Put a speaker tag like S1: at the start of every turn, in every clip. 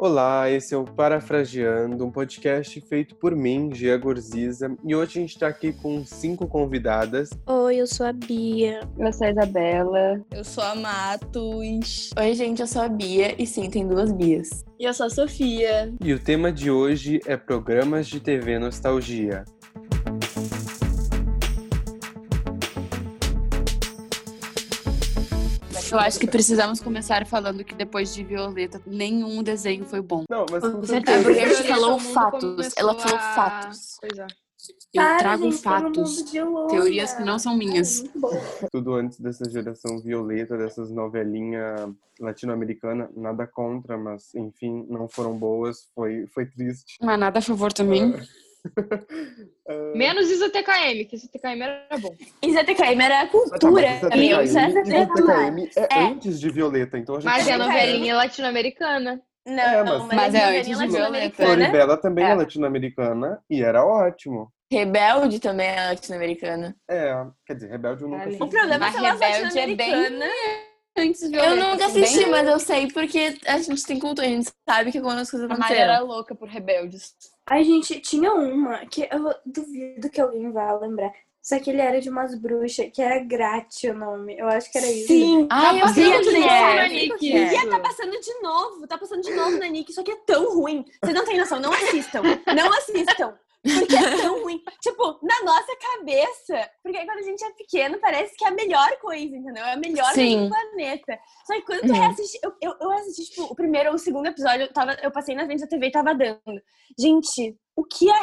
S1: Olá, esse é o Parafraseando, um podcast feito por mim, Gia Gorziza, e hoje a gente está aqui com cinco convidadas.
S2: Oi, eu sou a Bia.
S3: Eu sou a Isabela.
S4: Eu sou a Matos.
S5: Oi, gente, eu sou a Bia, e sim, tem duas Bias.
S6: E eu sou a Sofia.
S1: E o tema de hoje é programas de TV Nostalgia.
S5: Eu acho que precisamos começar falando que depois de Violeta, nenhum desenho foi bom.
S1: Não, mas com
S5: É
S1: certeza.
S5: porque a gente
S6: Todo
S5: falou fatos. Ela falou fatos.
S6: Pois é.
S5: Eu
S2: Para,
S5: trago
S2: gente,
S5: fatos. Teorias que não são minhas.
S2: Ai, muito bom.
S1: Tudo antes dessa geração violeta, dessas novelinhas latino-americanas, nada contra, mas enfim, não foram boas, foi, foi triste.
S5: Mas nada a favor também.
S1: Ah,
S6: Menos ISATKM, que ISATKM era bom.
S2: IZTKM era
S1: tá,
S2: cultura.
S1: mas isso é
S2: é
S1: é é
S2: É.
S1: antes de Violeta, então a gente
S6: Mas é a novelinha latino-americana.
S2: Não,
S1: É, mas-
S2: mas,
S5: Mas
S2: a
S5: é antes de Violeta.
S2: latino-americana.
S1: Floribela também é
S5: É.
S1: latino-americana e era ótimo.
S5: Rebelde também é latino-americana.
S1: É, quer dizer, Rebelde eu nunca assisti.
S2: O problema é
S5: Mas
S2: que ela é
S5: Rebelde é bem
S2: latino-americana.
S5: Antes de
S2: Eu
S5: Violeta.
S2: nunca
S5: assim,
S2: assisti,
S5: bem-
S2: mas
S5: eu sei porque a gente tem cultura, a gente sabe que quando as coisas
S6: A Mari
S5: aconteceram.
S6: era louca por rebeldes.
S2: Ai, gente, tinha uma que eu duvido que alguém vá lembrar. Só que ele era de umas bruxas, que era Grati o nome. Eu acho que era isso.
S3: Sim.
S5: Ai, eu
S6: passando de novo
S5: é.
S6: na Nick.
S2: E ia tá passando de novo, tá passando de novo na Nick, só que é tão ruim. Vocês não têm noção, não assistam. Não assistam. Porque é tão ruim. Tipo, na nossa cabeça. Porque quando a gente é pequeno, parece que é a melhor coisa, entendeu? É a melhor
S5: Sim.
S2: coisa do planeta. Só que quando tu
S5: Uhum.
S2: reassiste. Eu, eu, eu assisti, tipo, o primeiro ou o segundo episódio, eu, tava, eu passei na frente da TV e tava dando. Gente, o que é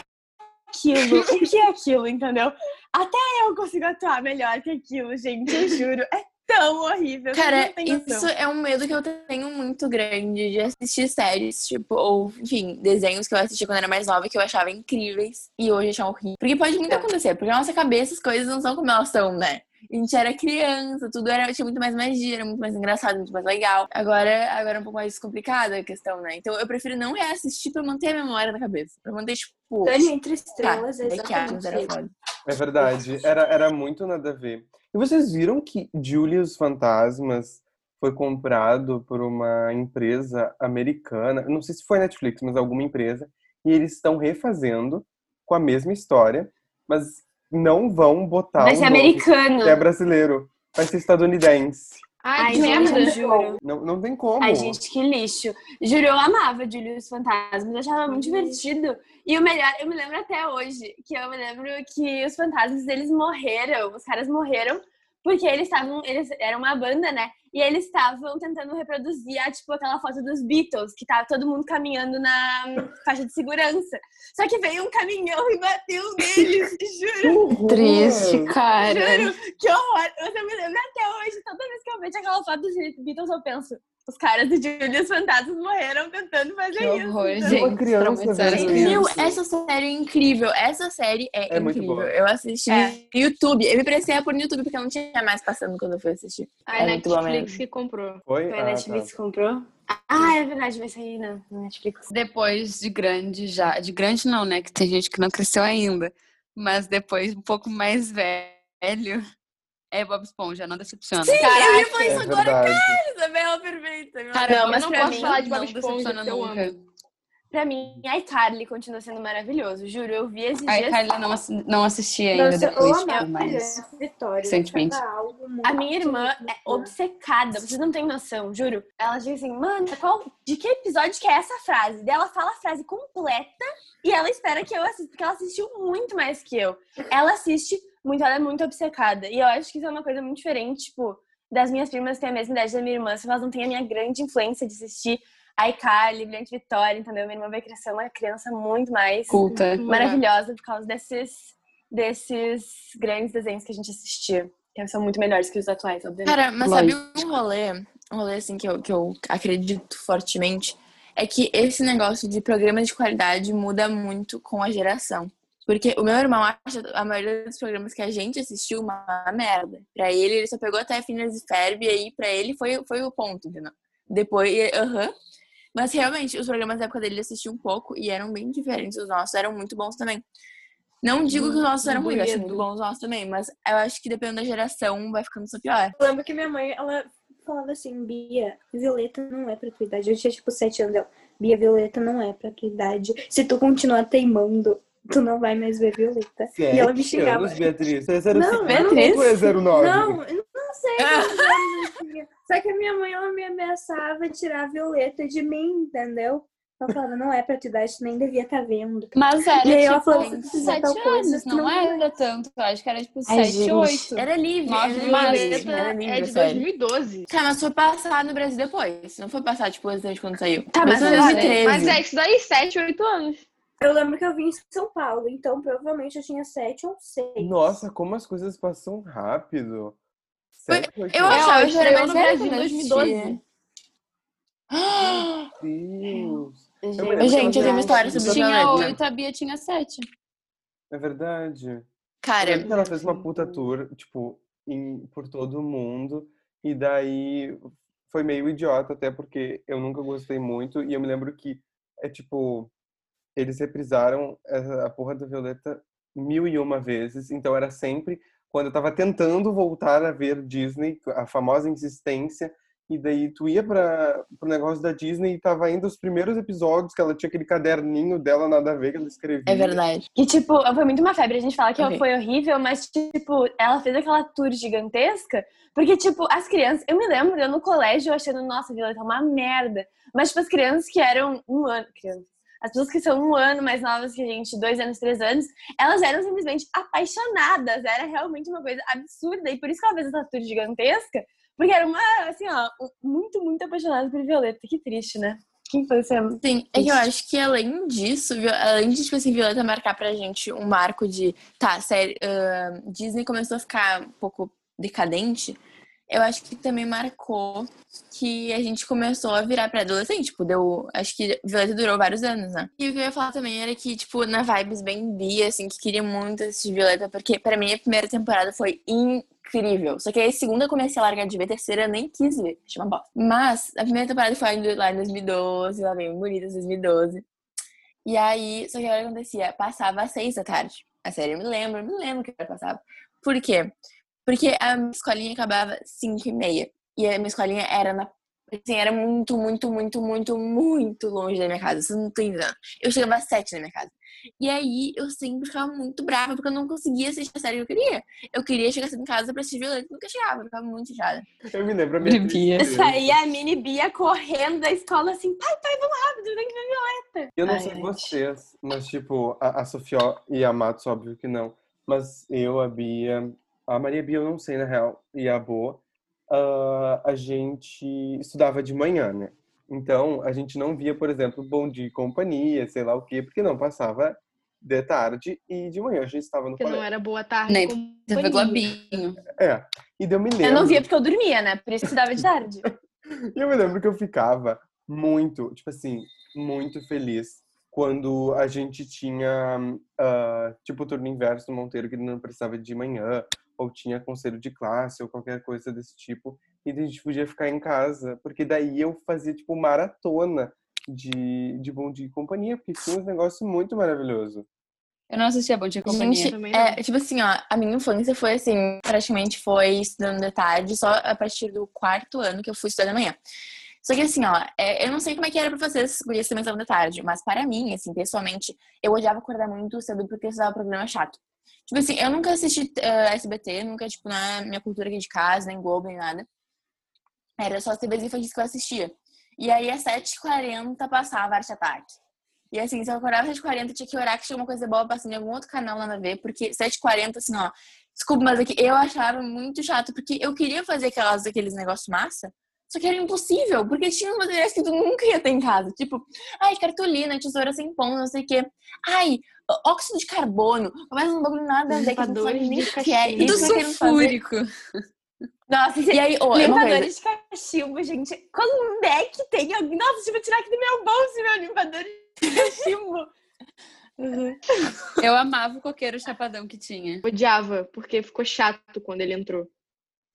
S2: aquilo? O que é aquilo, entendeu? Até eu consigo atuar melhor que aquilo, gente, eu juro. É tão horrível.
S5: Cara, isso é um medo que eu tenho muito grande de assistir séries, tipo, ou, enfim, desenhos que eu assisti quando era mais nova que eu achava incríveis e hoje achar horrível. Porque pode muito
S2: É.
S5: acontecer, porque na nossa cabeça as coisas não são como elas são, né? A gente era criança, tudo era, tinha muito mais magia, era muito mais engraçado, muito mais legal. Agora, agora é um pouco mais complicada a questão, né? Então eu prefiro não reassistir pra manter a memória na cabeça. Pra manter, tipo.
S2: Dani entre
S5: Tá,
S2: estrelas,
S5: Adams
S2: exatamente
S5: era
S2: isso.
S5: foda.
S1: É verdade, era, era muito nada a ver. E vocês viram que Julius Fantasmas foi comprado por uma empresa americana, não sei se foi Netflix, mas alguma empresa, e eles estão refazendo com a mesma história, mas não vão botar
S2: Vai ser
S1: nome
S2: americano.
S1: é brasileiro, vai ser estadunidense.
S6: Ai,
S2: Ai,
S6: que
S2: gente,
S6: merda.
S2: eu juro.
S1: Não, não tem como.
S2: Ai, gente, que lixo. Juro, eu amava Julius Fantasmas, eu achava muito divertido. E o melhor, eu me lembro até hoje, que eu me lembro que os fantasmas, eles morreram, os caras morreram, porque eles estavam, eles eram uma banda, né? E eles estavam tentando reproduzir, a, tipo, aquela foto dos Beatles, que tava todo mundo caminhando na faixa de segurança. Só que veio um caminhão e bateu neles, juro.
S5: Triste, cara.
S2: Juro, que horror! Eu me lembro até hoje, toda vez que eu vejo aquela foto dos Beatles, eu penso, os caras do Julius Fantasmas morreram tentando fazer
S5: Que
S2: isso.
S5: horror,
S2: entendeu?
S5: gente.
S1: Uma criança.
S5: Meu,
S1: isso.
S5: essa série é incrível. Essa série é,
S1: É
S5: incrível. Eu assisti
S2: É.
S5: no YouTube. Eu me prestei a pôr no YouTube porque eu não tinha mais passando quando eu fui assistir.
S6: A
S5: É
S6: Netflix que comprou.
S1: Foi?
S2: Foi a
S1: Ah,
S2: Netflix
S1: tá.
S2: comprou? Ah, é verdade, vai sair na na Netflix.
S7: Depois de grande já. De grande não, né? Que tem gente que não cresceu ainda. Mas depois, um pouco mais velho, é Bob Esponja, não decepciona.
S5: Eu ia
S6: Caraca.
S5: falar isso
S1: É
S5: agora,
S1: verdade.
S5: Isabela, perfeita. meu
S7: Cara,
S5: Deus.
S2: Não, mas
S6: eu não posso
S2: mim,
S6: falar de Bob
S7: não
S6: Esponja, eu
S7: nunca.
S6: amo.
S2: Pra mim, iCarly continua sendo maravilhoso, juro. Eu vi esses
S7: A
S2: dias.
S7: Carla não, assi- não assisti ainda
S2: Nossa, eu
S7: depois, tipo,
S2: amava
S7: mas...
S2: a Vitória.
S7: recentemente.
S2: eu muito A minha irmã é muito obcecada, vocês não têm noção, juro. Ela diz assim, mano, qual, de que episódio que é essa frase? Daí ela fala a frase completa e ela espera que eu assista, porque ela assistiu muito mais que eu. Ela assiste muito, ela é muito obcecada. E eu acho que isso é uma coisa muito diferente, tipo, das minhas primas terem a mesma idade da minha irmã, se elas não têm a minha grande influência de assistir iCarly, Brilhante Vitória, entendeu? Minha irmã vai crescer uma criança muito mais
S7: Culta.
S2: maravilhosa por causa desses, desses grandes desenhos que a gente assistia. Que são muito melhores que os atuais, obviamente.
S5: Cara, mas
S7: Lógico.
S5: sabe um rolê? Um rolê, assim, que eu, que eu acredito fortemente é que esse negócio de programa de qualidade muda muito com a geração. Porque o meu irmão acha a maioria dos programas que a gente assistiu uma merda. Pra ele, ele só pegou até Phineas e Ferb e aí pra ele foi, foi o ponto, entendeu? Depois, aham. Mas realmente, os programas da época dele ele assistiu um pouco e eram bem diferentes. Os nossos eram muito bons também. Não digo que os nossos eram ruins, acho muito bons os nossos também, mas eu acho que dependendo da geração vai ficando só pior.
S2: Eu lembro que minha mãe, ela
S3: falava assim, Bia, Violeta não é pra tua idade. Eu tinha tipo sete anos. Ela, Bia, Violeta não é pra tua idade. Se tu continuar teimando, tu não vai mais ver Violeta. e ela me
S1: Sete
S3: xingava.
S1: anos, Beatriz. Você é 05
S3: Não,
S2: Beatriz.
S1: é 09?
S3: Não, eu não sei. Só que a minha mãe, ela me ameaçava tirar a Violeta de mim, entendeu? Ela falava, não é pra tua idade, tu nem devia estar vendo.
S7: Mas era
S3: E aí ela
S7: tipo
S3: falou, se tu fizer
S7: sete
S3: coisa,
S7: anos, não
S3: não
S7: era tanto. Eu acho que era tipo
S2: Ai,
S7: sete,
S2: gente.
S7: oito.
S5: Era livre,
S7: Nossa,
S5: era livre,
S7: mas
S5: era
S6: é de
S5: sério.
S6: 2012.
S5: Cara, mas foi passar no Brasil depois. Não foi passar, tipo, exatamente quando saiu.
S2: Tá, mas
S5: 2013.
S6: Mas é isso daí, 7, 8 anos.
S3: Eu lembro que eu vim em São Paulo, então provavelmente eu tinha sete ou seis.
S1: Nossa, como as coisas passam rápido. Sete,
S5: Eu
S1: anos.
S5: achava
S6: ela
S5: que era
S6: estreou
S5: mais
S6: no Brasil em
S5: eu
S6: 2012.
S5: assistia.
S1: Deus. Eu
S2: Gente,
S5: eu tenho uma história sobre
S7: Tinha oito, a Bia tinha sete.
S1: É verdade. Eu
S5: Cara,
S1: ela fez uma puta tour, tipo, em- por todo mundo. E daí foi meio idiota, até porque eu nunca gostei muito. E eu me lembro que, é tipo, eles reprisaram a porra da Violeta mil e uma vezes. Então era sempre quando eu tava tentando voltar a ver Disney, a famosa insistência. E daí tu ia para pro negócio da Disney e tava indo os primeiros episódios, que ela tinha aquele caderninho dela, nada a ver, que ela escrevia.
S5: é verdade.
S2: Que, tipo, foi muito uma febre. A gente fala que
S5: Ok.
S2: foi horrível, mas, tipo, ela fez aquela tour gigantesca. Porque, tipo, as crianças... Eu me lembro, eu no colégio achando, nossa, Violeta é uma merda. Mas, tipo, as crianças que eram um ano... Crianças. As pessoas que são um ano mais novas que a gente, dois anos, três anos, elas eram simplesmente apaixonadas. Era realmente uma coisa absurda. E por isso que ela fez essa tour gigantesca. Porque era uma, assim, ó, muito, muito apaixonada por Violeta. Que triste, né? Que infância
S5: Sim, é que eu acho que além disso, além de, tipo assim, Violeta marcar pra gente um marco de, tá, sério, ah, Disney começou a ficar um pouco decadente, eu acho que também marcou que a gente começou a virar pra adolescente, tipo, deu, acho que Violeta durou vários anos, né? E o que eu ia falar também era que, tipo, na vibes bem bi, assim, que queria muito assistir Violeta, porque pra mim a primeira temporada foi incrível. Só que aí a segunda comecei a largar de ver, a terceira nem quis ver, achei uma bosta. Mas a primeira temporada foi lá em 2012, lá bem bonita, 2012. E aí, só que o que acontecia? Passava às seis da tarde. A série, eu me lembro, eu me lembro que passava. Por quê? Porque a minha escolinha acabava cinco e meia. E a minha escolinha era na. Assim, era muito, muito, muito, muito, muito longe da minha casa. Vocês não estão entendendo. Eu chegava às sete na minha casa. E aí eu sempre ficava muito brava, porque eu não conseguia assistir a série que eu queria. Eu queria chegar cedo em casa pra assistir Violeta e nunca chegava. Eu ficava muito chateada.
S1: Eu me lembro a minha
S7: Bia.
S1: tristeza.
S2: Saía a mini Bia correndo da escola assim, pai, pai, vamos rápido, tem que ver Violeta.
S1: Eu não
S2: Ai,
S1: sei
S2: gente.
S1: vocês, mas tipo, a, a Sofia e a Matos, óbvio que não. Mas eu, a Bia, a Maria Bia eu não sei na real, e a Boa, ah, a gente estudava de manhã, né? Então, a gente não via, por exemplo, Bom Dia e Companhia, sei lá o quê, porque não passava de tarde e de manhã a gente estava no
S6: Porque não
S1: colégio.
S6: era boa tarde.
S7: Nem. TV Globinho.
S1: É, e eu me lembro...
S2: Eu não via porque eu dormia, né? Por isso que estudava de tarde.
S1: E eu me lembro que eu ficava muito, tipo assim, muito feliz quando a gente tinha, ah, tipo, o turno inverso no Monteiro, que não precisava de manhã, ou tinha conselho de classe, ou qualquer coisa desse tipo, e a gente podia ficar em casa, porque daí eu fazia, tipo, maratona de, de Bom Dia e Companhia, porque tinha uns negócios muito maravilhosos.
S7: Eu não assistia Bom Dia e Companhia.
S5: Gente,
S6: Também não.
S5: é, tipo assim, ó, a minha infância foi assim, praticamente foi estudando de tarde, só a partir do quarto ano que eu fui estudar de manhã. Só que assim, ó, é, eu não sei como é que era pra vocês, gurias também estavam de tarde, mas para mim, assim, pessoalmente, eu odiava acordar muito cedo porque eu estudava programa chato. Tipo assim, eu nunca assisti eh, SBT, nunca, tipo, na minha cultura aqui de casa, nem Globo, nem nada. Era só as TVs infantis que eu assistia. E aí, às 7h40, passava Arte Ataque. E assim, se eu acordava às 7h40, tinha que orar que tinha uma coisa boa passando em algum outro canal lá na ver, porque 7h40, assim, ó. Desculpa, mas aqui eu achava muito chato, porque eu queria fazer aquelas, aqueles negócios massa, só que era impossível, porque tinha uns materiais que tu nunca ia ter em casa. Tipo, ai, cartolina, tesoura sem ponta, não sei o quê. Ai, óxido de carbono, mas um bagulho nada a ver, que sabe
S6: Limpadores
S5: nem
S6: de
S5: o que é. E
S7: Do sulfúrico.
S2: Nossa,
S5: E aí, é coisa.
S2: limpadores de cachimbo, gente. Quando é que tem alguém? Nossa, deixa eu tirar aqui do meu bolso meu limpador de cachimbo.
S7: Eu amava o coqueiro chapadão que tinha.
S6: Odiava, porque ficou chato quando ele entrou.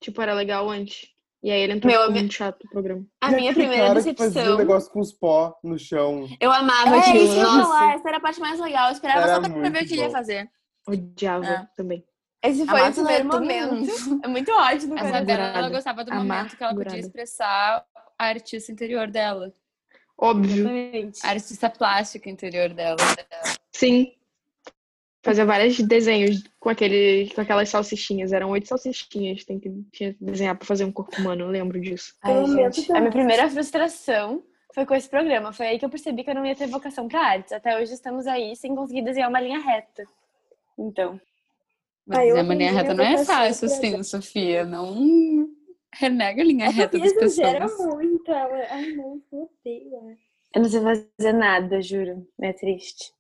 S6: Tipo, era legal antes. E aí ele entrou
S2: Meu,
S6: muito chato o programa.
S2: A
S1: E
S2: minha primeira
S1: cara que fazia
S2: decepção.
S1: um negócio com os pó no chão.
S2: Eu amava
S5: É,
S2: aquilo. Nossa.
S5: falar, essa era a parte mais legal. Eu esperava
S1: Era
S5: só pra ver o que ele ia fazer.
S6: Odiava
S5: É.
S6: também.
S2: Esse foi o primeiro momento. É muito ódio no
S7: A
S2: coração.
S7: Isabela, ela gostava do momento que ela podia expressar a artista interior dela.
S6: Óbvio.
S2: Exatamente.
S7: A artista plástica interior dela.
S6: Sim. Fazia vários desenhos com, aquele, com aquelas salsichinhas. Eram oito salsichinhas. Tem que tinha que desenhar pra fazer um corpo humano. Eu lembro disso.
S2: Ai, gente,
S3: eu
S2: a minha primeira frustração foi com esse programa. Foi aí que eu percebi que eu não ia ter vocação pra artes. Até hoje estamos aí sem conseguir desenhar uma linha reta. Então,
S7: Mas
S3: Ah, eu
S7: desenhar uma linha reta
S3: a
S7: não é fácil,
S3: pra
S7: assim, Sofia. Não renega a linha
S3: A
S7: reta das
S3: exagera
S7: pessoas.
S3: muito. Ela... Ai, não, Deus.
S2: eu não sei fazer nada, juro. É triste.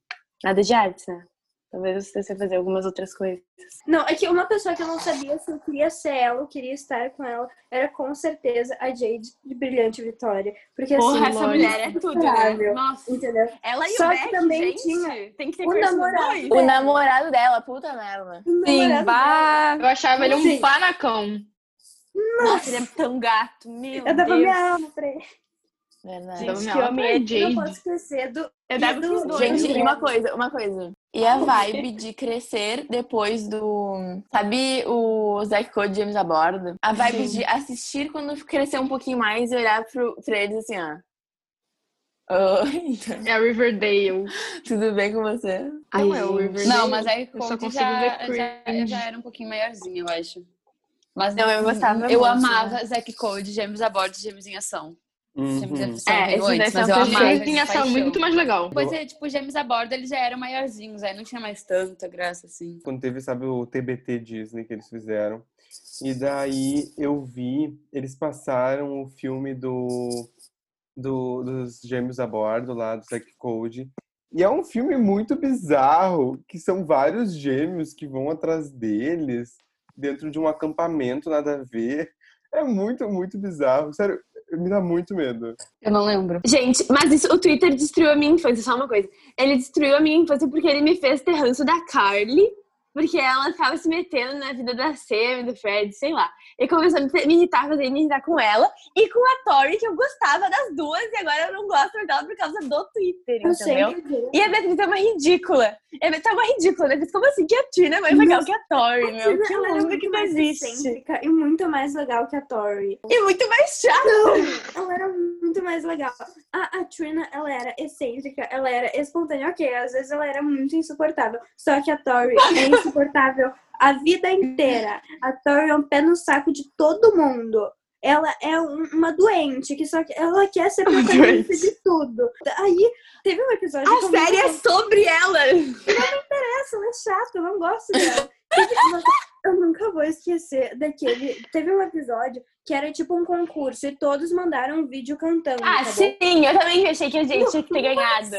S2: Nada de artes, né? Talvez eu sei fazer algumas outras coisas.
S3: Não, é que uma pessoa que eu não sabia se eu queria ser ela ou queria estar com ela era com certeza a Jade de Brilhante Vitória. Porque
S2: Porra,
S3: assim,
S2: essa mulher é tudo, né? Nossa.
S3: Entendeu?
S2: Ela e
S3: Só
S2: o
S3: que
S2: Beck,
S3: também
S2: gente,
S3: tinha
S2: tem que ter
S3: o namorado
S2: dois.
S3: dela.
S5: O namorado dela, puta merda.
S7: Sim, bah!
S6: Eu achava ele um
S3: Sim.
S6: panacão.
S2: Nossa, ele é tão gato, meu
S3: Eu dava minha alma pra ele.
S5: Verdade.
S6: Dava
S2: Gente,
S6: minha
S2: que homem é
S3: Eu não posso
S6: Jade.
S3: esquecer do.
S2: Eu
S3: e do-
S2: dois.
S5: Gente, e uma coisa, uma coisa. E a vibe de crescer depois do. Sabe o Zack Code James a bordo? A vibe
S6: Sim.
S5: de assistir quando crescer um pouquinho mais e olhar pro, pra eles assim, ó. Oi,
S6: É a Riverdale.
S5: tudo bem com você?
S6: Ai,
S2: Não é o. Riverdale.
S7: Não, mas aí
S6: Eu só consigo
S7: já,
S6: ver
S7: já,
S6: cringe.
S7: já era um pouquinho maiorzinha, eu acho. Mas
S2: Não, eu gostava
S7: Eu
S2: muito,
S7: amava Zack Code, Gêmeos a bordo, Gêmeos em ação.
S1: Uhum.
S2: É, esse
S7: antes, mas eu
S2: perfeitos.
S7: amava
S6: muito mais legal.
S7: Depois, é, tipo, Gêmeos a bordo, eles já eram maiorzinhos, aí não tinha mais tanta graça, assim.
S1: Quando teve, sabe, o TBT Disney que eles fizeram. E daí eu vi, eles passaram o filme do, do dos Gêmeos a Bordo, lá do Zack Code. E é um filme muito bizarro, que são vários gêmeos que vão atrás deles, dentro de um acampamento, nada a ver. É muito, muito bizarro. Sério, me dá muito medo.
S7: Eu não lembro.
S2: Gente, mas isso, o Twitter destruiu a minha infância, só uma coisa. Ele destruiu a minha infância porque ele me fez ter ranço da Carly, porque ela ficava se metendo na vida da Sam, do Fred, sei lá. E começou a me irritar, fazer me irritar com ela e com a Tori, que eu gostava das duas, e agora eu não gosto dela por causa do Twitter,
S3: Eu
S2: entendeu? E a Beatriz é uma ridícula. É, tá uma ridícula, né? Como assim que a Tina é mais legal que a Tori,
S3: A
S2: meu? Que
S3: era
S2: mundo
S3: muito
S2: que não
S3: mais
S2: existe.
S3: e muito mais legal que a Tori.
S2: E muito mais chato.
S3: Ela era muito mais legal. A, a Trina, ela era excêntrica, ela era espontânea. Ok, às vezes ela era muito insuportável. Só que a Tori é insuportável a vida inteira. A Tori é um pé no saco de todo mundo. Ela é um- uma doente, que só que ela quer ser protagonista de tudo. Aí, teve um episódio
S2: A série é sobre ela.
S3: essa, ela é chata, eu não gosto dela. Eu nunca vou esquecer daquele. Teve um episódio que era tipo um concurso e todos mandaram um vídeo cantando.
S2: Ah,
S3: tá
S2: sim, eu também achei que a gente tinha que ter ganhado.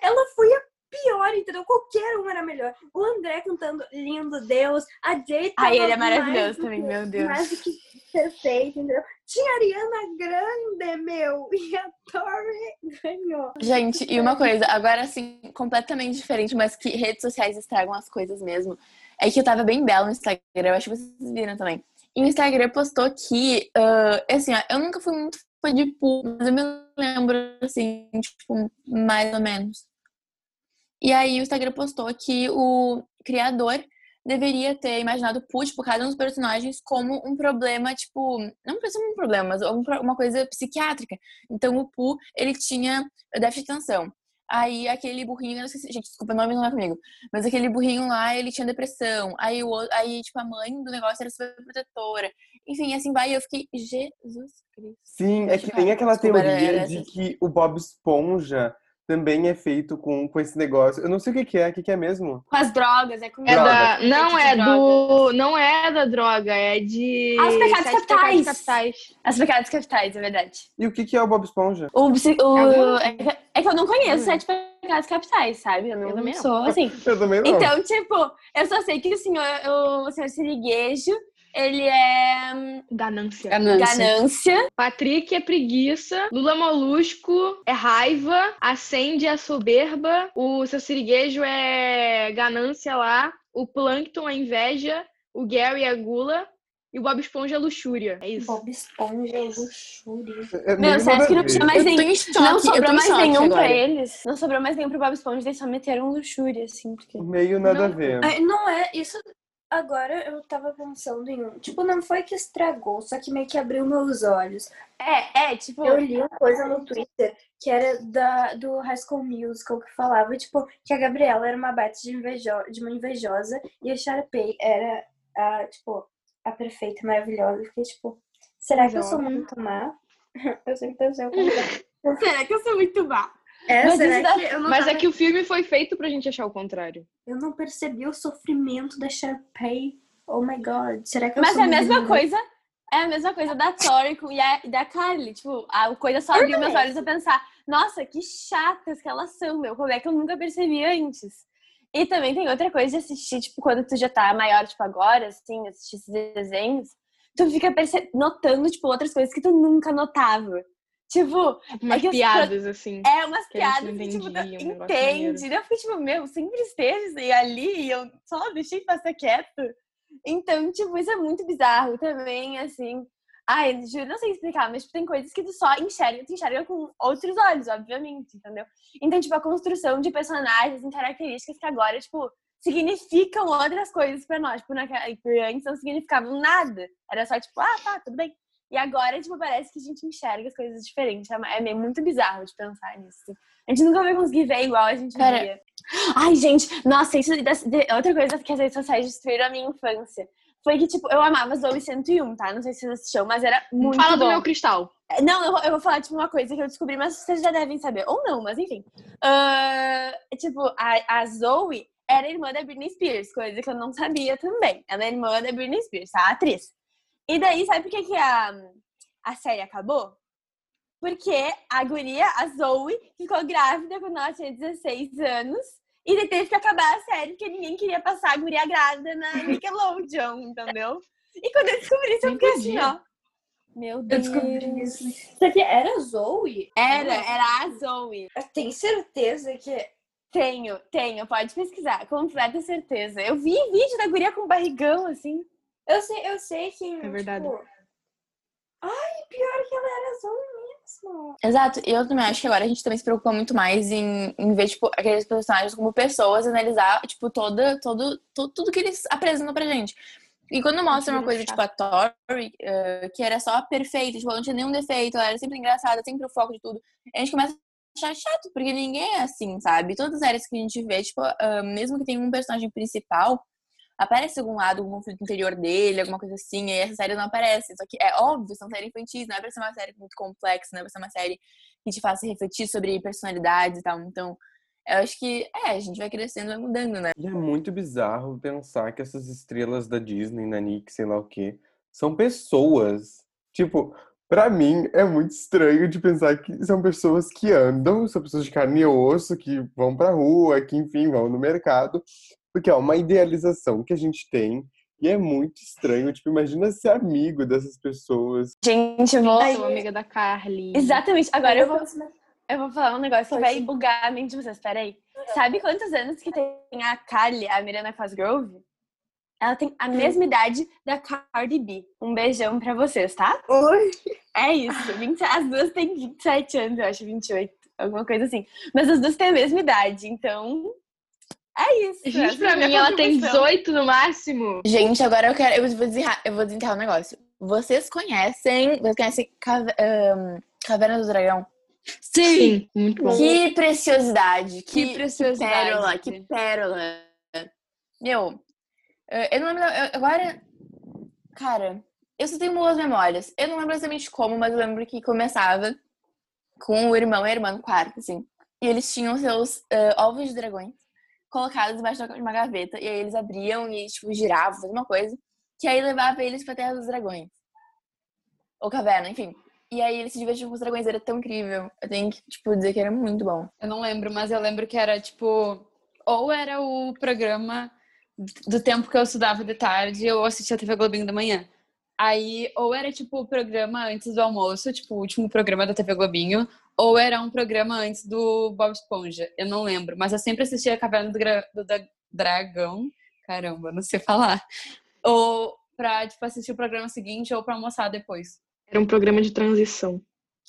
S3: Ela foi a pior, entendeu? Qualquer um era melhor. O André cantando Lindo Deus, a tava
S2: Ai, ele é maravilhoso também, meu Deus.
S3: Mais do que perfeito, entendeu? Tinha a Ariana Grande, meu, e a Tori ganhou.
S5: Gente, e uma coisa, agora assim, completamente diferente, mas que redes sociais estragam as coisas mesmo. É que eu tava bem bela no Instagram, eu acho que vocês viram também. E o Instagram postou que, ah, assim, ó, eu nunca fui muito fã de Pooh, mas eu me lembro, assim, tipo, mais ou menos. E aí o Instagram postou que o criador deveria ter imaginado Pooh, tipo, cada um dos personagens como um problema, tipo, não precisa um problema, mas um pro- uma coisa psiquiátrica. Então o Pooh, ele tinha déficit de atenção. Aí aquele burrinho, eu esqueci, gente, desculpa, o nome não é comigo. Mas aquele burrinho lá, ele tinha depressão. Aí, o, aí tipo, a mãe do negócio era super protetora. Enfim, assim vai. E eu fiquei, Jesus Cristo.
S1: Sim, é que tem aquela
S5: desculpa, era-
S1: teoria
S5: era
S1: de
S5: assim.
S1: que o Bob Esponja também é feito com, com esse negócio. Eu não sei o que, que é, o que, que é mesmo?
S2: Com as drogas, é com
S6: É
S1: Droga.
S6: da, não é
S2: drogas.
S6: do. Não é da droga, é de.
S2: Ah, os pecados
S6: Sete
S2: capitais.
S6: capitais.
S2: As pecados capitais, é verdade.
S1: E o que, que é o Bob Esponja?
S2: O, o-
S6: Algum-
S2: é, que, é que eu não conheço
S6: Hum.
S2: sete pecados capitais, sabe? Eu não
S6: Eu também não.
S2: sou assim.
S1: Eu também não.
S2: Então, tipo, eu só sei que o senhor, o senhor Siriguejo, ele é hum,
S6: Ganância.
S7: Ganância.
S2: ganância.
S6: Patrick é preguiça. Lula Molusco é raiva. Acende é soberba. O seu siriguejo é ganância lá. O Plankton é inveja. O Gary é gula. E o Bob Esponja é luxúria. É isso.
S3: Bob Esponja, luxúria.
S1: É
S2: Meu,
S1: meio
S2: você acha que
S1: a
S2: não tinha mais
S5: Eu tô
S2: nenhum.
S5: em choque,
S2: Não sobrou mais nenhum pra
S5: agora.
S2: eles. Não sobrou mais nenhum pro Bob Esponja, eles só meteram luxúria, assim. Porque...
S1: Meio nada a
S6: Não.
S1: ver.
S3: Ai, Não é isso. Agora eu tava pensando em um. Tipo, não foi que estragou, só que meio que abriu meus olhos.
S2: É, é, tipo.
S3: Eu li uma coisa no Twitter que era da, do High School Musical que falava, tipo, que a Gabriela era uma bate de, invejo, de uma invejosa e a Sharpay era a, tipo, a perfeita, maravilhosa. Eu fiquei, tipo, será que eu sou muito má? eu sempre pensei, eu
S2: Será que eu sou muito má?
S3: É,
S2: Mas
S3: será que não,
S6: é que o filme foi feito pra gente achar o contrário.
S3: eu não percebi o sofrimento da Sharpay? Oh my god, será que eu
S2: Mas é a mesma coisa. É a mesma coisa da Tori e, a, da Carly. Tipo, a coisa só abriu meus olhos a pensar, nossa, que chatas que elas são, meu. Como é que eu nunca percebi antes? E também tem outra coisa de assistir, tipo, quando tu já tá maior, tipo, agora, assim, assistir esses desenhos, tu fica notando, tipo, outras coisas que tu nunca notava. Tipo,
S6: Umas
S2: as
S6: piadas, assim.
S2: é umas piadas que, tipo,
S6: um negócio
S2: entende. Eu fiquei, tipo, meu, sempre esteve ali e eu só deixei passar quieto. Então, tipo, isso é muito bizarro também, assim. Ai, juro, não sei explicar, mas tipo, tem coisas que tu só enxerga, tu enxerga com outros olhos, obviamente, entendeu? Então, tipo, a construção de personagens, em características que agora, tipo, significam outras coisas pra nós. Tipo, naquela, antes não significavam nada. Era só, tipo, ah, tá, tudo bem. E agora, tipo, parece que a gente enxerga as coisas diferentes. É meio muito bizarro de pensar nisso. A gente nunca vai conseguir ver igual a gente
S5: Cara-
S2: via. Ai, gente, nossa, isso das- de- outra coisa que as redes sociais destruíram a minha infância. Foi que, tipo, eu amava Zoe 101, tá? Não sei se vocês assistiam, mas era muito
S6: Fala do
S2: bom.
S6: meu cristal.
S2: Não, eu vou, eu vou falar, tipo, uma coisa que eu descobri, mas vocês já devem saber. Ou não, mas enfim. Ah, tipo, a, a Zoe era irmã da Britney Spears, coisa que eu não sabia também. Ela é irmã da Britney Spears, tá? A atriz. E daí, sabe por que, que a, a série acabou? Porque a guria, a Zoe, ficou grávida quando ela tinha 16 anos. E daí teve que acabar a série, porque ninguém queria passar a guria grávida na Nickelodeon, entendeu? E quando eu descobri isso, eu fiquei assim, ó. Meu
S3: Eu
S2: Deus.
S3: descobri isso. Isso aqui era Zoe?
S2: Era, era a Zoe.
S3: Eu tenho certeza que.
S2: Tenho, tenho, pode pesquisar, completa certeza. Eu vi vídeo da guria com barrigão, assim.
S3: Eu sei, eu sei que.
S6: É verdade.
S3: Tipo... Ai, pior que ela era Zoe mesmo.
S5: Exato, e eu também acho que agora a gente também se preocupa muito mais em, em ver, tipo, aqueles personagens como pessoas, analisar, tipo, toda, todo, todo, tudo que eles apresentam pra gente. E quando mostra uma coisa, tipo, a Tori, eh, que era só perfeita, tipo, ela não tinha nenhum defeito, ela era sempre engraçada, sempre o foco de tudo, a gente começa a achar chato, porque ninguém é assim, sabe? Todas as séries que a gente vê, tipo, ah, mesmo que tenha um personagem principal, aparece algum lado, algum conflito interior dele, alguma coisa assim, e essa série não aparece. Só que é óbvio, são séries infantis, não é pra ser uma série muito complexa, não é pra ser uma série que te faça refletir sobre personalidades e tal. Então, eu acho que, é, a gente vai crescendo, vai mudando, né?
S1: E é muito bizarro pensar que essas estrelas da Disney, na Nick, sei lá o quê, são pessoas. Tipo, pra mim é muito estranho de pensar que são pessoas que andam, são pessoas de carne e osso, que vão pra rua, que enfim, vão no mercado. Porque é uma idealização que a gente tem e é muito estranho. Tipo, imagina ser amigo dessas pessoas.
S2: Gente, eu vou.
S3: Ai,
S6: Sou amiga da Carly.
S2: Exatamente, agora eu vou, eu vou falar um negócio que vai bugar a mente de vocês. Peraí. Sabe quantos anos que tem a Carly, a Miranda Cosgrove? Ela tem a mesma idade da Cardi B. Um beijão pra vocês, tá?
S3: Oi.
S2: É isso. 20 as duas têm 27 anos, eu acho, 28. Alguma coisa assim. Mas as duas têm a mesma idade, então. É isso.
S6: Gente,
S2: é
S6: pra mim, ela tem
S2: contribuição.
S6: 18 no máximo.
S5: Gente, agora eu quero. Eu vou desenterrar, eu vou desenterrar um negócio. Vocês conhecem. Vocês conhecem Cave- ahn, Caverna do Dragão?
S6: Sim. Muito bom.
S5: Que preciosidade! Que,
S7: Que preciosidade.
S5: pérola! Que pérola! Meu, eh, eu não lembro. eu- Agora. Cara, eu só tenho boas memórias. Eu não lembro exatamente como, mas eu lembro que começava com o irmão e a irmã no quarto, assim. E eles tinham seus eh, ovos de dragões colocados debaixo de uma gaveta. E aí eles abriam e, tipo, giravam, faziam uma coisa. Que aí levava eles pra Terra dos Dragões. Ou caverna, enfim. E aí eles se divertiam com os dragões, era tão incrível. Eu tenho que, tipo, dizer que era muito bom.
S7: Eu não lembro, mas eu lembro que era tipo. Ou era o programa do tempo que eu estudava de tarde, ou assistia a TV Globinho da manhã. Aí, ou era tipo o programa antes do almoço, tipo o último programa da TV Globinho, ou era um programa antes do Bob Esponja. Eu não lembro, mas eu sempre assistia a Caverna do, Gra- do da- Dragão. Caramba, não sei falar. Ou pra, tipo, assistir o programa seguinte ou pra almoçar depois.
S6: Era um programa de transição.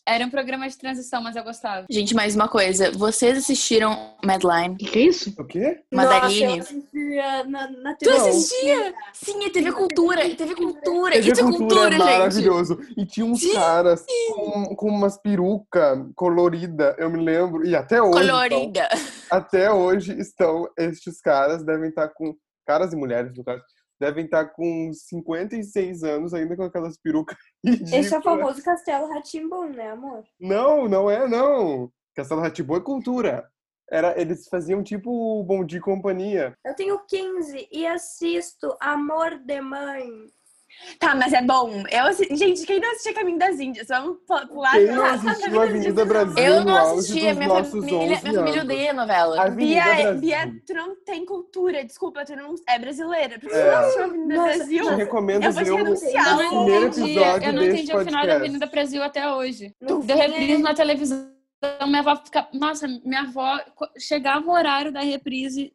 S7: Era um programa de transição, mas eu gostava.
S5: Gente, mais uma coisa. Vocês assistiram Madline?
S6: O que, é isso?
S1: O quê?
S5: Madaline?
S3: Nossa, eu assistia na, na
S5: Tu
S3: TV.
S5: assistia? Sim, é TV Cultura. É TV Cultura.
S1: TV
S5: é cultura,
S1: é
S5: gente.
S1: maravilhoso. E tinha uns caras com, com umas peruca colorida, eu me lembro. E até hoje.
S5: Colorida.
S1: até hoje estão estes caras, devem estar com. Caras e mulheres, no caso, devem estar com 56 anos ainda com aquelas perucas ridículas.
S3: Esse é o famoso Castelo Ratimbum, né, amor?
S1: Não, não é, não. Castelo Rá-Tim-Bum é cultura. Era, eles faziam tipo Bom Dia e Companhia.
S3: Eu tenho 15 e assisto Amor de Mãe.
S2: Tá, mas é bom. Eu Gente, quem não assistia Caminho das Índias? Vamos pu- pular
S1: Quem não assistiu Avenida Brasil
S5: Eu não assistia. Minha família,
S1: 11
S5: minha família odeia a novela.
S1: Avenida
S2: Bia,
S1: Brasil.
S2: Bia, tu não tem cultura. Desculpa, tu não é brasileira. Porque tu
S1: É.
S2: não assistiu a Avenida
S3: Nossa,
S2: Brasil.
S1: Te recomendo
S2: Eu vou te
S1: ver o,
S2: denunciar.
S1: o
S7: Eu não entendi, eu não entendi o final da. Avenida Brasil até hoje.
S3: No
S7: Deu reprise na televisão. Minha avó ficava. Nossa, minha avó chegava o horário da reprise,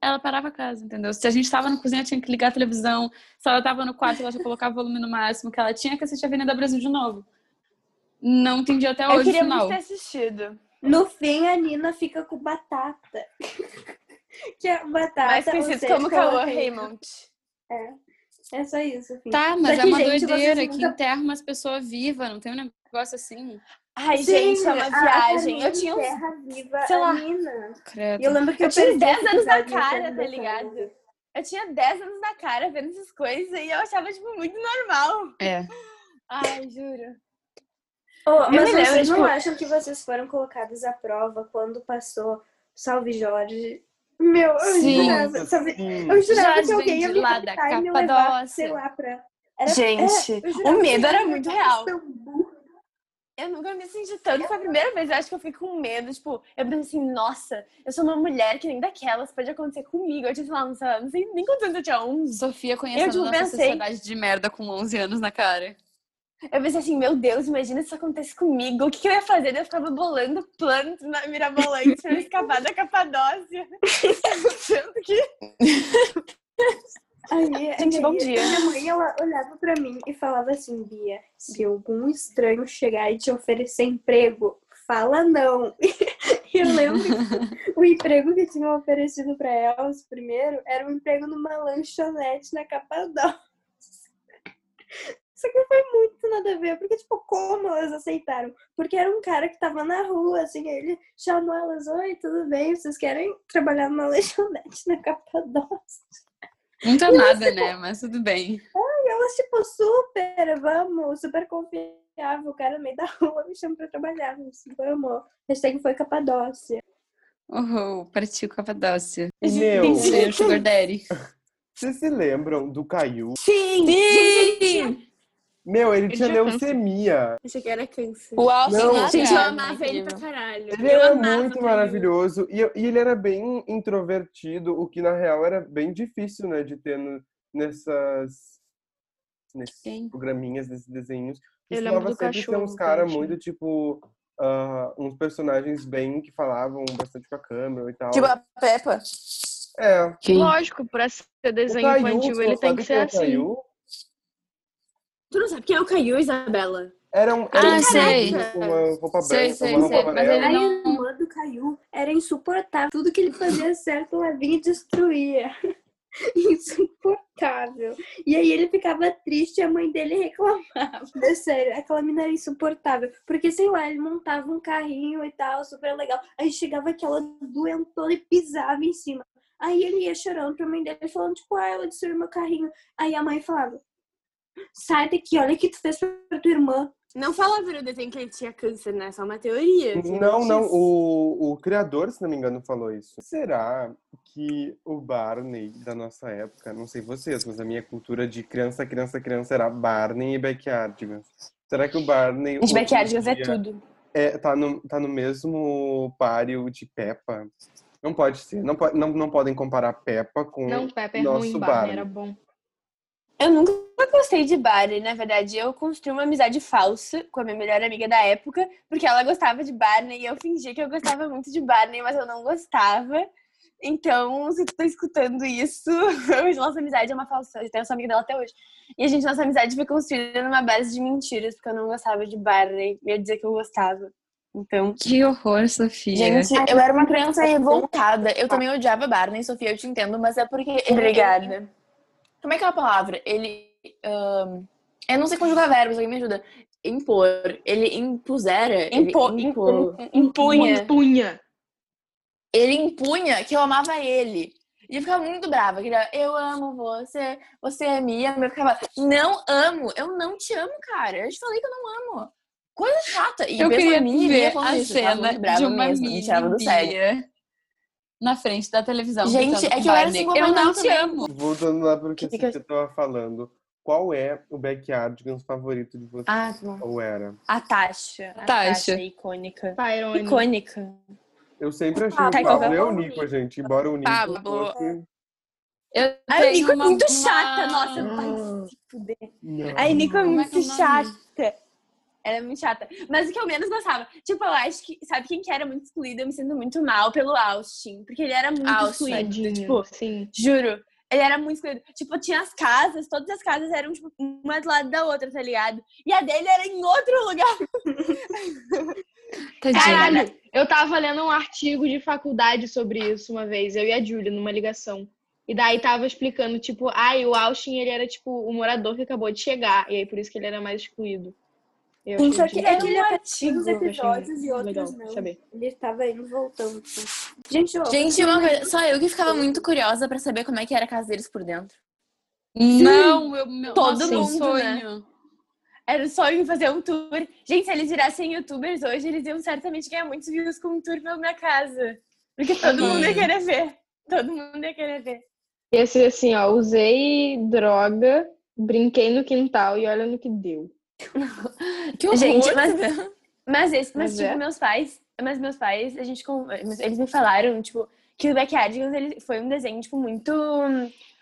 S7: ela parava a casa, entendeu? Se a gente tava na cozinha, tinha que ligar a televisão. Se ela tava no quarto, ela já colocava o volume no máximo, que ela tinha que assistir a Avenida Brasil de novo. Não entendi até
S2: Eu
S7: hoje o
S2: queria
S7: final.
S2: muito ter assistido.
S3: No fim, a Nina fica com batata. que é batata.
S2: Mais conhecido
S3: seja,
S2: como Cauã
S3: Raymond.
S2: Raymond.
S3: É só isso. Enfim.
S7: Tá, mas
S3: Só
S7: é
S3: que,
S7: uma
S3: gente,
S7: doideira que
S3: nunca-
S7: enterra umas pessoas vivas, não tem um negócio assim.
S2: Ai,
S3: Sim,
S2: gente, é uma viagem.
S3: a
S2: Eu tinha uns
S3: Terra Viva,
S2: sei lá.
S3: Nina.
S7: Credo.
S3: E eu lembro que
S2: Eu
S3: eu,
S2: tinha
S3: perdi
S2: 10
S3: esse
S2: anos na cara, tá ligado? Eu tinha 10 anos na cara vendo essas coisas e eu achava, tipo, muito normal.
S7: É.
S2: Ai, juro.
S3: Oh, mas
S2: lembro,
S3: vocês não
S2: tipo-
S3: acham que vocês foram colocados à prova quando passou Salve Jorge? Meu, eu
S7: Sim.
S3: jurava, sabe?
S1: Sim.
S3: Eu jurava
S7: Jorge
S3: que alguém ia
S7: de
S3: me
S7: lá da
S3: e me levar, sei lá, pra... Era-
S2: Gente,
S3: é,
S2: o medo era muito real.
S3: Istambul.
S2: Eu nunca me senti tanto. Foi a primeira vez, eu acho que eu fiquei com medo. Tipo, eu pensei assim, nossa, eu sou uma mulher que nem daquelas, pode acontecer comigo. Eu tinha, sei lá, não sei, não sei nem quantos anos eu tinha, 11.
S7: Sofia conhecendo
S2: tipo,
S7: nossa
S2: pensei-
S7: sociedade de merda com 11 anos na cara.
S2: Eu pensei assim, meu Deus, imagina se isso acontece comigo. O que, que eu ia fazer? Eu ficava bolando planos na mirabolante pra eu escapar da Capadócia. Tanto que...
S3: Aí,
S2: Gente, bom dia.
S3: Minha mãe, ela olhava pra mim e falava assim, Bia, se algum estranho chegar e te oferecer emprego, fala não. E eu lembro que o emprego que tinham oferecido pra elas primeiro era um emprego numa lanchonete na Capadócia. Só que foi muito nada a ver, porque, tipo, como elas aceitaram? Porque era um cara que tava na rua, assim, ele chamou elas, oi, tudo bem, vocês querem trabalhar numa lanchonete na Capadócia?
S7: Muito é nada, né? Mas tudo bem.
S3: E elas, tipo, super, vamos, super confiável. O cara no meio da rua me chama pra trabalhar. Assim, vamos. Hashtag foi Capadócia.
S7: Uhul, partiu Capadócia.
S1: Meu,
S7: Sugar Daddy.
S1: vocês se lembram do Caiu?
S2: Sim!
S5: Sim!
S1: Meu, ele
S6: Ele
S1: tinha leucemia.
S2: Achei que era câncer.
S5: O Austin
S1: Não,
S2: Gente, eu amava ele pra caralho.
S1: Ele
S2: eu
S1: era muito maravilhoso. E, e ele era bem introvertido, o que na real era bem difícil, né, de ter no- nessas. nesses
S7: Sim.
S1: programinhas, nesses desenhos.
S6: Eu
S1: Costumava
S6: lembro do cachorro
S1: uns
S6: que
S1: caras muito, tipo. ah, uns personagens bem que falavam bastante com a câmera e tal.
S5: Tipo a Peppa.
S1: É.
S6: Lógico, pra ser desenho
S1: Caio,
S6: infantil, ele tem que ser
S1: é
S6: assim.
S1: Caio?
S2: Tu não sabe quem é o Caiu, Isabela?
S1: Era um, era
S7: Ah,
S1: um
S7: sei.
S1: uma roupa
S7: Sei,
S1: branca,
S7: sei,
S1: uma roupa
S7: sei, mas ele
S3: Aí
S7: não-
S3: a irmã do Caiu era insuportável. Tudo que ele fazia certo, ela vinha e destruía. Insuportável. E aí ele ficava triste e a mãe dele reclamava. É sério, aquela mina era insuportável. Porque, sei lá, ele montava um carrinho e tal, super legal. Aí chegava aquela doentona e pisava em cima. Aí ele ia chorando pra mãe dele, falando, tipo, ah, ela destruiu meu carrinho. Aí a mãe falava, sai daqui, olha o que tu fez pra tua irmã.
S2: Não falava no desenho que ele tinha câncer, né? Só uma teoria.
S1: Não, não, o, o criador, se não me engano, falou isso. Será que o Barney da nossa época, não sei vocês, mas a minha cultura de criança, criança, criança era Barney e Backyardigans. Será que o Barney. Em
S2: Backyardigans é tudo.
S1: É, tá, no, tá no mesmo páreo de Peppa? Não pode ser. Não, pode, não, não podem comparar Peppa com
S6: Não, Pepe é
S1: nosso
S6: ruim,
S1: Barney.
S6: Barney era bom.
S2: Eu nunca gostei de Barney, na verdade. Eu construí uma amizade falsa com a minha melhor amiga da época, porque ela gostava de Barney e eu fingia que eu gostava muito de Barney, mas eu não gostava. Então, se tu tá escutando isso, hoje nossa amizade é uma falsa. Eu tenho essa amiga dela até hoje. E a gente, nossa amizade foi construída numa base de mentiras, porque eu não gostava de Barney. Eu ia dizer que eu gostava. Então.
S7: Que horror, Sofia.
S5: Gente, eu era uma criança revoltada. Eu também odiava Barney, Sofia, eu te entendo, mas é porque. ele-
S2: Obrigada.
S5: como é que é a palavra? Ele. Ahn, eu não sei conjugar verbos, alguém me ajuda. Impor. Ele impusera. ele
S2: Impo-
S5: impor-
S2: Impunha.
S6: Punha.
S5: ele impunha que eu amava ele. E eu ficava muito brava. que ele, Eu amo você, você me ama. Eu ficava, não amo, eu não te amo, cara. Eu te falei que eu não amo. Coisa chata. E
S7: eu queria
S5: minha
S7: ver a
S5: isso,
S7: cena de uma
S5: mesmo, me tirava do sério.
S7: Na frente da televisão.
S5: Gente, é que eu era assim
S7: Eu não te amo.
S1: Voltando lá pro que
S2: Que que eu-
S1: Cíntia tava falando. Qual é o backyardigans favorito de vocês?
S2: Ah, tá.
S1: Ou era?
S2: A Tasha. A
S7: Tasha.
S2: Tasha, icônica.
S6: Tyrone.
S2: Icônica.
S1: Eu sempre achei
S3: Ah,
S1: o
S2: tá,
S1: Pablo
S2: qual
S1: e
S2: é
S1: o
S3: o
S1: Nico, gente. Embora o Nico
S5: Pablo.
S1: fosse...
S7: Eu
S2: A
S7: tenho
S2: Nico é
S7: uma-
S2: muito
S7: uma-
S2: chata, nossa. Vai se fuder.
S1: Não.
S2: A Nico é
S7: é
S2: muito
S7: é o
S2: chata. Ela é muito chata. Mas o que eu menos gostava, tipo, eu acho que, sabe quem que era muito excluído? Eu me sinto muito mal pelo Austin. Porque ele era muito
S5: Austin,
S2: excluído. Tipo,
S6: Sim.
S2: juro. Ele era muito excluído. Tipo, tinha as casas, todas as casas eram, tipo, uma do lado da outra, tá ligado? E a dele era em outro lugar.
S6: Caralho, eu tava lendo um artigo de faculdade sobre isso uma vez, eu e a Júlia, numa ligação. E daí tava explicando, tipo, ai, o Austin, ele era, tipo, o morador que acabou de chegar. E aí, por isso que ele era mais excluído. Eu achei
S3: Só que é que ele
S2: um
S3: aparecia nos
S6: eu
S3: episódios e outros
S6: legal
S3: não.
S6: saber.
S3: Ele tava indo voltando. Gente, ó,
S5: Gente, uma coisa, só eu que ficava muito curiosa pra saber como é que era a casa deles por dentro.
S7: Não, eu, meu
S2: Todo
S7: nossa,
S2: mundo,
S7: sonho.
S2: Era o sonho fazer um tour. Gente, se eles virassem youtubers hoje, eles iam certamente ganhar muitos views com um tour pela minha casa. Porque todo mundo ia querer ver. Todo mundo ia querer ver.
S6: Ser assim, ó, usei droga, brinquei no quintal e olha no que deu.
S5: Que horror,
S2: Gente, mas-
S5: né?
S2: Mas esse, mas,
S6: Mas
S2: tipo,
S6: é?
S2: meus pais, mas meus pais, a gente con- eles me falaram, tipo, que o Backyardigans ele foi um desenho tipo muito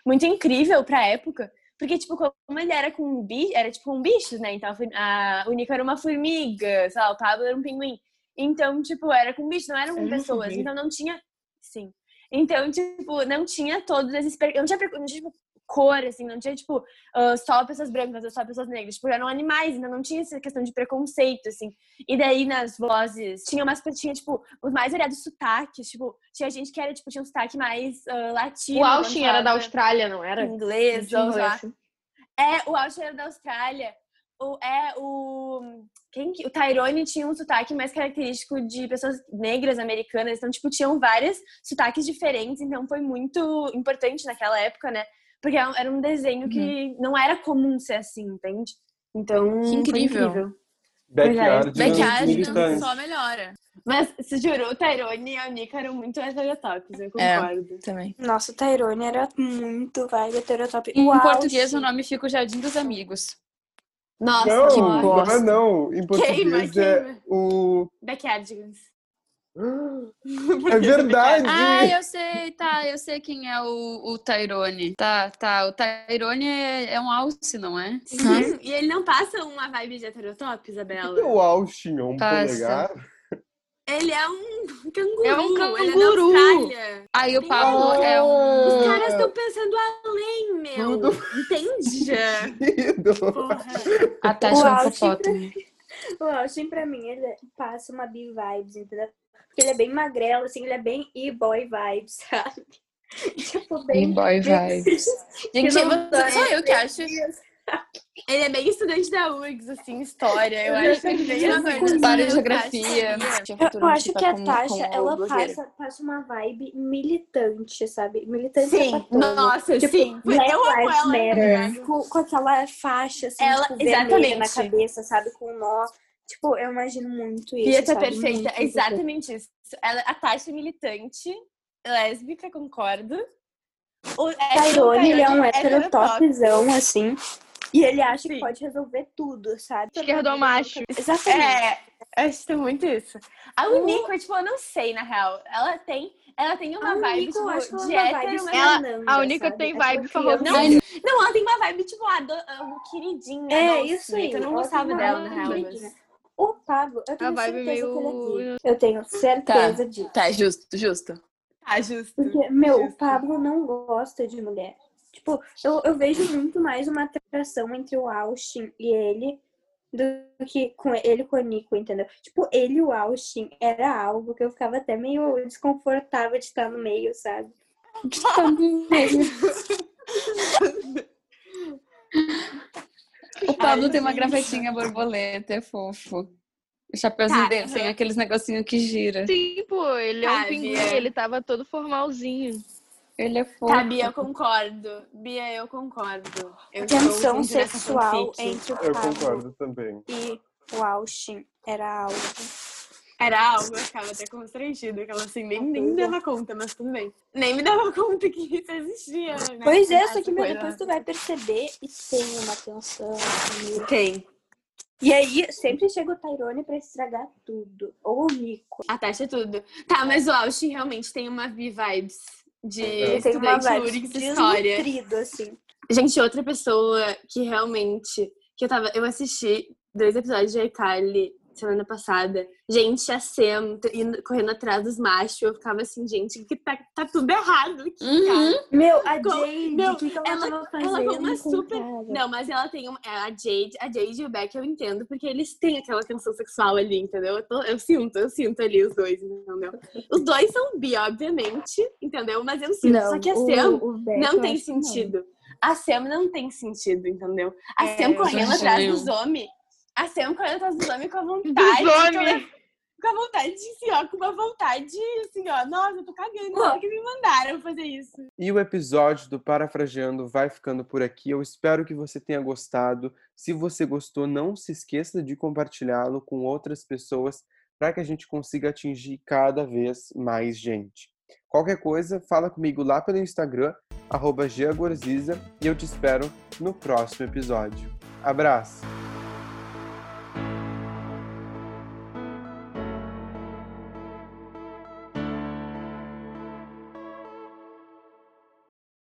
S2: muito incrível pra época, porque tipo, como ele era com um bicho, era tipo um bicho, né? Então a o Nico era uma formiga, sei lá, o Pablo era um pinguim. Então, tipo, era com bicho, não eram com pessoas. Então não tinha, sim. Então, tipo, não tinha todos esses, não tinha tipo, cor, assim, não tinha, tipo, ah, só pessoas brancas ou só pessoas negras. Tipo, eram animais, então não tinha essa questão de preconceito, assim. E daí nas vozes, tinha umas tinha, tipo, os mais variados sotaques, tipo, tinha gente que era, tipo, tinha um sotaque mais ah, latino.
S6: O Austin era da Austrália, não era?
S2: Inglês, ou lá. É, o Austin era da Austrália. O, é, o. Quem, que- o Tyrone tinha um sotaque mais característico de pessoas negras americanas. Então, tipo, tinham vários sotaques diferentes. Então, foi muito importante naquela época, né? Porque era um- era um desenho que não era comum ser assim, entende? Então,
S5: Que
S2: foi
S5: incrível.
S2: incrível.
S5: Backyard
S1: militantes.
S5: só melhora.
S2: Mas, se jurou, o Tyrone e a Nika eram muito heterotópicos, eu
S5: É.
S2: concordo.
S5: Também.
S3: Nossa, o Tyrone era muito vibe heterotop.
S7: Em português,
S3: Austin-
S7: o nome fica o Jardim dos Amigos.
S2: Nossa,
S1: Não,
S2: que
S1: não
S2: bosta.
S1: é não. Em português
S2: Queima,
S1: é
S2: queima.
S1: o...
S2: Backyardigans.
S1: É verdade!
S7: Ah, eu sei, tá, eu sei quem é o, o Tyrone. Tá, tá, o Tyrone é, é um alce, não é?
S2: Sim, e ele não passa uma vibe de heterotop, Isabela?
S1: O Austin é um
S7: Passa.
S1: polegar.
S2: Ele é um canguru.
S6: É um
S2: Ele é da
S6: canguru.
S2: Austrália.
S7: Aí o Pablo
S1: razão.
S7: é um.
S2: Os caras estão pensando além, meu.
S1: Tudo.
S2: Entende? Porra.
S7: A é um hipopótamo.
S3: O Austin, pra mim, ele passa uma B-vibes, entendeu? Porque ele é bem magrelo, assim, ele é bem e-boy vibes, sabe? tipo, bem...
S7: boy vibes.
S5: Gente,
S3: não
S5: você- só eu que acho.
S2: Ele é bem estudante da URGS, assim, história. Eu acho que ele bem
S7: História e geografia.
S3: Eu, eu acho que a Tasha, ela passa, passa uma vibe militante, sabe? Militante
S2: Sim, nossa,
S3: Tipo,
S2: sim.
S3: Black
S2: Eu amo ela.
S3: Matter. Com, com aquela faixa, assim,
S2: Ela-
S3: tipo, vermelha na
S2: exatamente.
S3: cabeça, sabe? Com um nó. Tipo, eu imagino muito isso,
S2: Pieta
S3: sabe?
S2: perfeita,
S3: Muito,
S2: é exatamente isso. Ela, a Tasha é militante, lésbica, concordo. O, é,
S3: Tyrone, ele é um
S2: heterotop.
S3: heterotopzão, assim. E ele acha
S2: Sim.
S3: que pode resolver tudo, sabe? Exatamente.
S2: É, eu acho que é muito isso. A Unico, tipo, eu não sei, na real. Ela tem, ela tem uma
S3: A
S2: vibe,
S3: acho
S2: tipo, de
S3: é
S2: hétero, mas
S6: Ela-
S3: Fernanda,
S6: a Unico
S3: sabe?
S6: tem
S3: Aquela
S6: vibe
S3: criança.
S6: famosinha.
S2: Não, ela tem uma vibe, tipo, a, do, a queridinha.
S3: É,
S2: doce,
S3: isso aí.
S2: Eu não gostava dela, na real. Mas...
S3: O Pablo, eu tenho certeza
S6: meio-
S3: que ele é gay. Eu tenho certeza disso.
S5: Tá, justo, justo.
S2: Ah, justo.
S3: Porque, meu, o
S2: Justo.
S3: Pablo não gosta de mulher. Tipo, eu, eu vejo muito mais uma atração entre o Austin e ele do que com ele com o Nico, entendeu? Tipo, ele e o Austin era algo que eu ficava até meio desconfortável de estar no meio, sabe? De estar no meio.
S7: O Pablo
S2: Ai,
S7: tem uma
S2: gente.
S7: gravatinha borboleta, é fofo. O chapeuzinho
S2: Tá,
S7: dele tem aqueles negocinhos que gira.
S6: Sim, pô, ele é um
S2: Ah,
S6: pinguim,
S2: Bia.
S6: ele tava todo formalzinho.
S7: Ele é fofo.
S2: Tá, Bia, eu concordo. Bia, eu concordo. Eu
S3: Tensão sexual entre o
S1: Eu
S3: Pablo
S1: concordo também.
S3: e o Austin era algo.
S2: Era algo, eu ficava até constrangida, que ela assim, nem, nem me dava conta, mas tudo bem. Nem me dava conta que isso existia, né?
S3: Pois é, só que meu, depois tu vai perceber e tem uma tensão. assim,
S2: Tem.
S3: E aí, sempre chega o Tyrone pra estragar tudo. Ou o Nico.
S2: A taxa é tudo. Tá, mas o Austin realmente tem uma V-vibes de
S3: Ele
S2: estudante Lurix História.
S3: assim.
S2: Gente, outra pessoa que realmente. Que eu tava. Eu assisti dois episódios de iCarly semana passada. Gente, a Sam indo, correndo atrás dos machos. Eu ficava assim, gente, que tá, tá tudo errado aqui,
S7: Uhum.
S2: cara.
S3: Meu, a
S2: Com-
S3: Jade,
S2: meu,
S3: o que, que ela,
S2: ela-
S3: tava
S2: ela com uma
S3: o
S2: super-? Não, mas ela tem uma, a Jade, a Jade e o Beck eu entendo, porque eles têm aquela tensão sexual ali, entendeu? Eu, tô- eu sinto, eu sinto ali os dois, entendeu? Os dois são bi, obviamente, entendeu? Mas eu sinto, só que a
S3: o-
S2: Sam
S3: o Beck,
S2: não tem
S3: que não.
S2: sentido. A Sam não tem sentido, entendeu? A
S3: É,
S2: Sam correndo atrás dos homens. A atrás dos homens com a vontade. Levo- Com a vontade, assim, ó, com uma vontade, assim, ó, nossa, eu tô cagando, hora que me mandaram fazer isso.
S1: E o episódio do Parafraseando vai ficando por aqui. Eu espero que você tenha gostado. Se você gostou, não se esqueça de compartilhá-lo com outras pessoas para que a gente consiga atingir cada vez mais gente. Qualquer coisa, fala comigo lá pelo Instagram, arroba Gia Gorziza, e eu te espero no próximo episódio. Abraço!